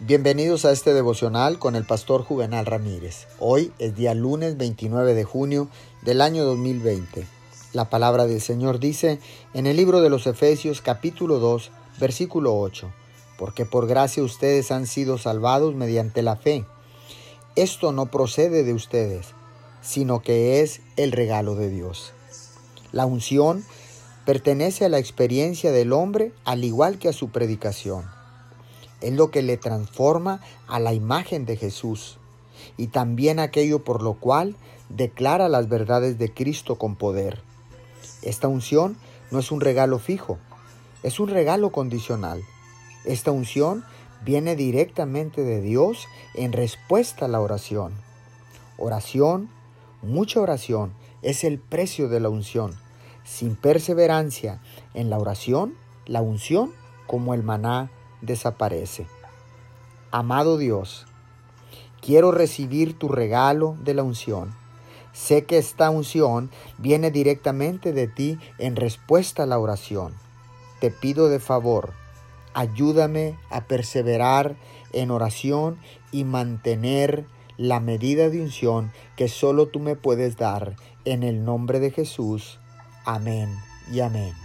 Bienvenidos a este devocional con el pastor Juvenal Ramírez. Hoy es día lunes 29 de junio del año 2020. La palabra del Señor dice en el libro de los Efesios capítulo 2 versículo 8, porque por gracia ustedes han sido salvados mediante la fe. Esto no procede de ustedes, sino que es el regalo de Dios. La unción pertenece a la experiencia del hombre al igual que a su predicación es lo que le transforma a la imagen de Jesús y también aquello por lo cual declara las verdades de Cristo con poder. Esta unción no es un regalo fijo, es un regalo condicional. Esta unción viene directamente de Dios en respuesta a la oración. Oración, mucha oración, es el precio de la unción. Sin perseverancia en la oración, la unción, como el maná, desaparece. Amado Dios, quiero recibir tu regalo de la unción. Sé que esta unción viene directamente de ti en respuesta a la oración. Te pido de favor, ayúdame a perseverar en oración y mantener la medida de unción que solo tú me puedes dar. En el nombre de Jesús. Amén y amén.